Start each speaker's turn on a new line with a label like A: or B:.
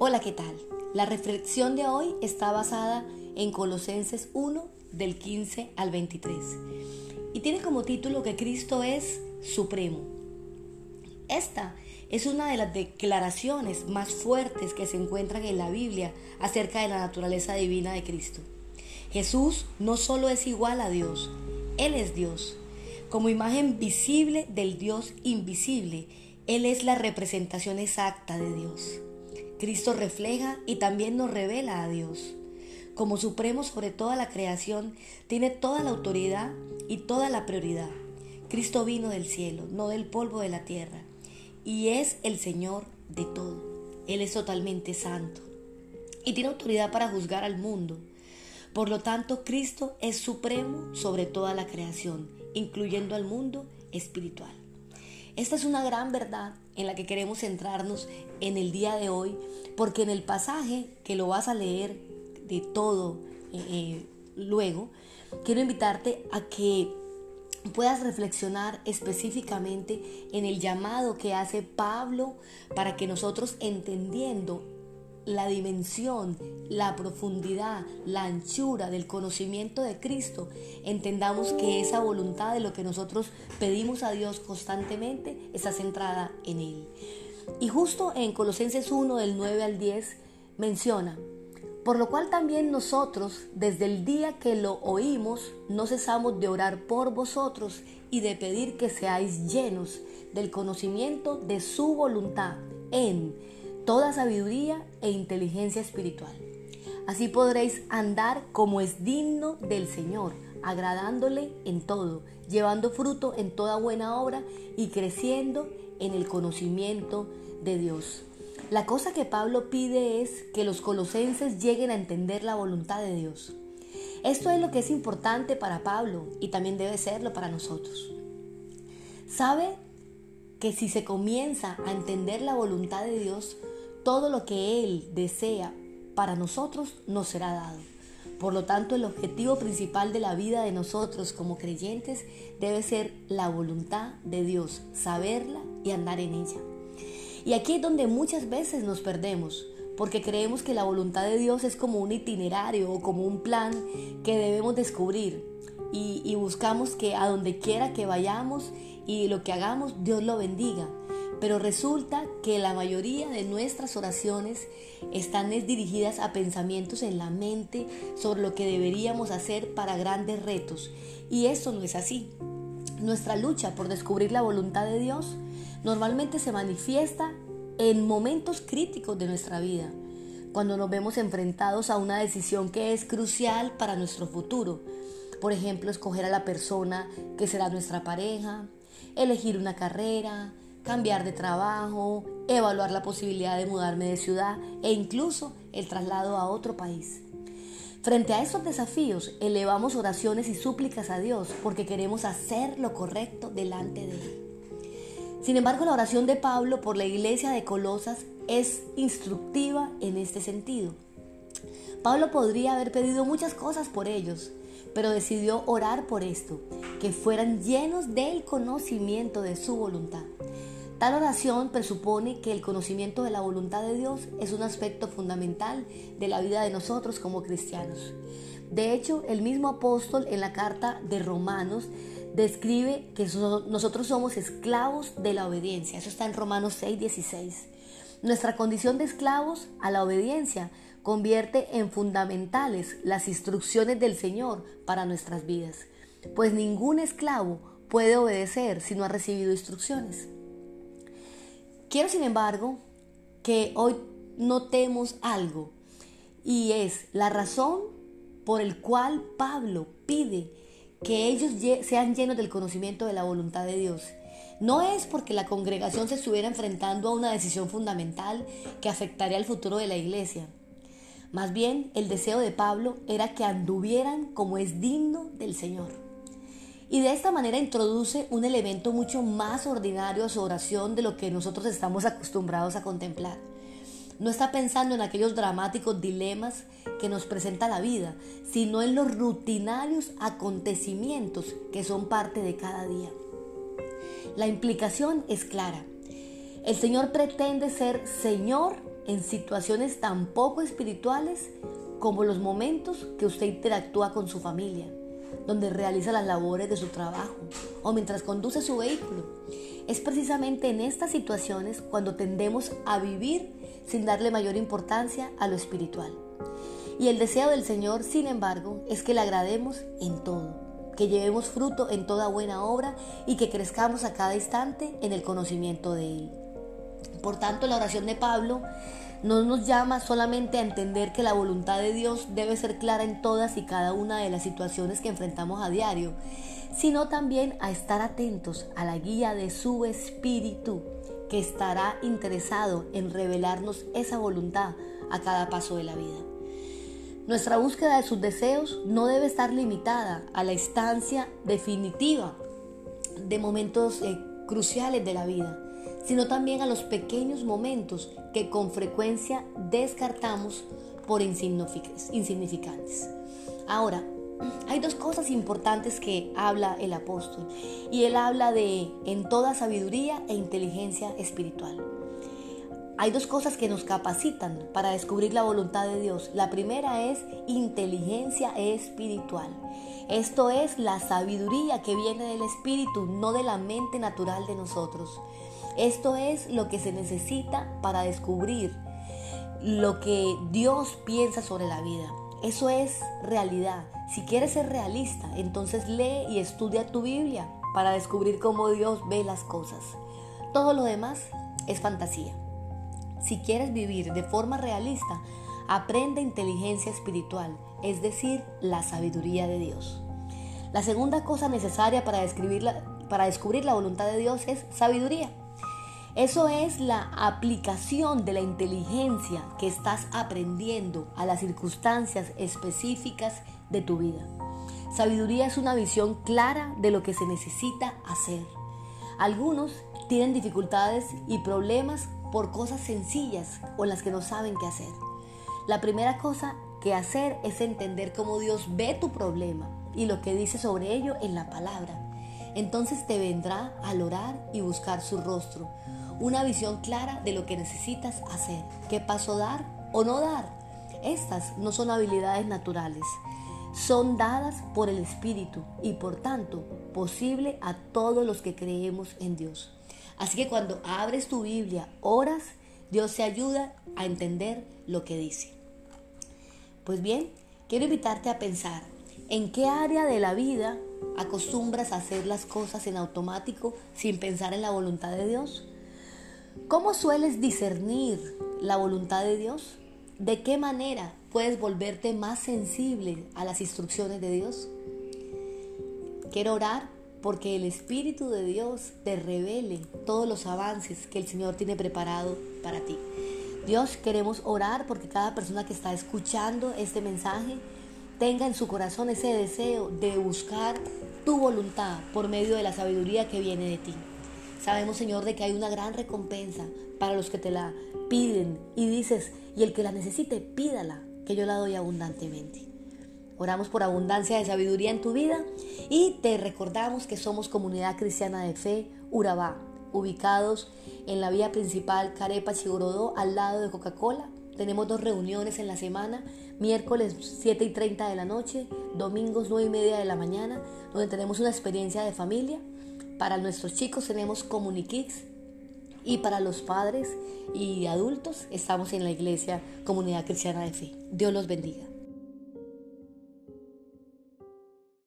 A: Hola, ¿qué tal? La reflexión de hoy está basada en Colosenses 1 del 15 al 23 y tiene como título que Cristo es supremo. Esta es una de las declaraciones más fuertes que se encuentran en la Biblia acerca de la naturaleza divina de Cristo. Jesús no solo es igual a Dios, Él es Dios. Como imagen visible del Dios invisible, Él es la representación exacta de Dios. Cristo refleja y también nos revela a Dios. Como supremo sobre toda la creación, tiene toda la autoridad y toda la prioridad. Cristo vino del cielo, no del polvo de la tierra, y es el Señor de todo. Él es totalmente santo y tiene autoridad para juzgar al mundo. Por lo tanto, Cristo es supremo sobre toda la creación, incluyendo al mundo espiritual. Esta es una gran verdad en la que queremos centrarnos en el día de hoy, porque en el pasaje que lo vas a leer de todo eh, eh, luego, quiero invitarte a que puedas reflexionar específicamente en el llamado que hace Pablo para que nosotros entendiendo la dimensión, la profundidad, la anchura del conocimiento de Cristo, entendamos que esa voluntad de lo que nosotros pedimos a Dios constantemente está centrada en Él. Y justo en Colosenses 1 del 9 al 10 menciona, por lo cual también nosotros, desde el día que lo oímos, no cesamos de orar por vosotros y de pedir que seáis llenos del conocimiento de su voluntad en toda sabiduría e inteligencia espiritual. Así podréis andar como es digno del Señor, agradándole en todo, llevando fruto en toda buena obra y creciendo en el conocimiento de Dios. La cosa que Pablo pide es que los colosenses lleguen a entender la voluntad de Dios. Esto es lo que es importante para Pablo y también debe serlo para nosotros. Sabe que si se comienza a entender la voluntad de Dios, todo lo que Él desea para nosotros nos será dado. Por lo tanto, el objetivo principal de la vida de nosotros como creyentes debe ser la voluntad de Dios, saberla y andar en ella. Y aquí es donde muchas veces nos perdemos, porque creemos que la voluntad de Dios es como un itinerario o como un plan que debemos descubrir y, y buscamos que a donde quiera que vayamos y lo que hagamos, Dios lo bendiga. Pero resulta que la mayoría de nuestras oraciones están dirigidas a pensamientos en la mente sobre lo que deberíamos hacer para grandes retos. Y eso no es así. Nuestra lucha por descubrir la voluntad de Dios normalmente se manifiesta en momentos críticos de nuestra vida, cuando nos vemos enfrentados a una decisión que es crucial para nuestro futuro. Por ejemplo, escoger a la persona que será nuestra pareja, elegir una carrera, cambiar de trabajo, evaluar la posibilidad de mudarme de ciudad e incluso el traslado a otro país. Frente a estos desafíos, elevamos oraciones y súplicas a Dios porque queremos hacer lo correcto delante de Él. Sin embargo, la oración de Pablo por la iglesia de Colosas es instructiva en este sentido. Pablo podría haber pedido muchas cosas por ellos, pero decidió orar por esto, que fueran llenos del conocimiento de su voluntad. Tal oración presupone que el conocimiento de la voluntad de Dios es un aspecto fundamental de la vida de nosotros como cristianos. De hecho, el mismo apóstol en la carta de Romanos describe que nosotros somos esclavos de la obediencia. Eso está en Romanos 6, 16. Nuestra condición de esclavos a la obediencia convierte en fundamentales las instrucciones del Señor para nuestras vidas, pues ningún esclavo puede obedecer si no ha recibido instrucciones. Quiero, sin embargo, que hoy notemos algo y es la razón por el cual Pablo pide que ellos sean llenos del conocimiento de la voluntad de Dios. No es porque la congregación se estuviera enfrentando a una decisión fundamental que afectaría el futuro de la iglesia. Más bien, el deseo de Pablo era que anduvieran como es digno del Señor. Y de esta manera introduce un elemento mucho más ordinario a su oración de lo que nosotros estamos acostumbrados a contemplar. No está pensando en aquellos dramáticos dilemas que nos presenta la vida, sino en los rutinarios acontecimientos que son parte de cada día. La implicación es clara. El Señor pretende ser Señor en situaciones tan poco espirituales como los momentos que usted interactúa con su familia, donde realiza las labores de su trabajo o mientras conduce su vehículo. Es precisamente en estas situaciones cuando tendemos a vivir sin darle mayor importancia a lo espiritual. Y el deseo del Señor, sin embargo, es que le agrademos en todo, que llevemos fruto en toda buena obra y que crezcamos a cada instante en el conocimiento de Él. Por tanto, la oración de Pablo no nos llama solamente a entender que la voluntad de Dios debe ser clara en todas y cada una de las situaciones que enfrentamos a diario, sino también a estar atentos a la guía de su espíritu, que estará interesado en revelarnos esa voluntad a cada paso de la vida. Nuestra búsqueda de sus deseos no debe estar limitada a la instancia definitiva de momentos eh, cruciales de la vida, sino también a los pequeños momentos que con frecuencia descartamos por insignificantes. Ahora, hay dos cosas importantes que habla el apóstol y él habla de en toda sabiduría e inteligencia espiritual. Hay dos cosas que nos capacitan para descubrir la voluntad de Dios. La primera es inteligencia espiritual. Esto es la sabiduría que viene del espíritu, no de la mente natural de nosotros. Esto es lo que se necesita para descubrir lo que Dios piensa sobre la vida. Eso es realidad. Si quieres ser realista, entonces lee y estudia tu Biblia para descubrir cómo Dios ve las cosas. Todo lo demás es fantasía. Si quieres vivir de forma realista, aprende inteligencia espiritual, es decir, la sabiduría de Dios. La segunda cosa necesaria para, descubrir la voluntad de Dios es sabiduría. Eso es la aplicación de la inteligencia que estás aprendiendo a las circunstancias específicas de tu vida. Sabiduría es una visión clara de lo que se necesita hacer. Algunos tienen dificultades y problemas por cosas sencillas o las que no saben qué hacer. La primera cosa que hacer es entender cómo Dios ve tu problema y lo que dice sobre ello en la palabra. Entonces te vendrá al orar y buscar su rostro una visión clara de lo que necesitas hacer, qué paso dar o no dar. Estas no son habilidades naturales, son dadas por el Espíritu y por tanto posible a todos los que creemos en Dios. Así que cuando abres tu Biblia, oras, Dios te ayuda a entender lo que dice. Pues bien, quiero invitarte a pensar en qué área de la vida acostumbras a hacer las cosas en automático sin pensar en la voluntad de Dios. ¿Cómo sueles discernir la voluntad de Dios? ¿De qué manera puedes volverte más sensible a las instrucciones de Dios? Quiero orar porque el Espíritu de Dios te revele todos los avances que el Señor tiene preparado para ti. Dios, queremos orar porque cada persona que está escuchando este mensaje tenga en su corazón ese deseo de buscar tu voluntad por medio de la sabiduría que viene de ti. Sabemos, Señor, de que hay una gran recompensa para los que te la piden y dices, y el que la necesite, pídala, que yo la doy abundantemente. Oramos por abundancia de sabiduría en tu vida y te recordamos que somos comunidad cristiana de fe Urabá, ubicados en la vía principal Carepa Chigorodó al lado de Coca-Cola. Tenemos dos reuniones en la semana, miércoles 7 y 30 de la noche, domingos 9 y media de la mañana, donde tenemos una experiencia de familia para nuestros chicos tenemos Comunikids y para los padres y adultos estamos en la iglesia Comunidad Cristiana de Fe. Dios los bendiga.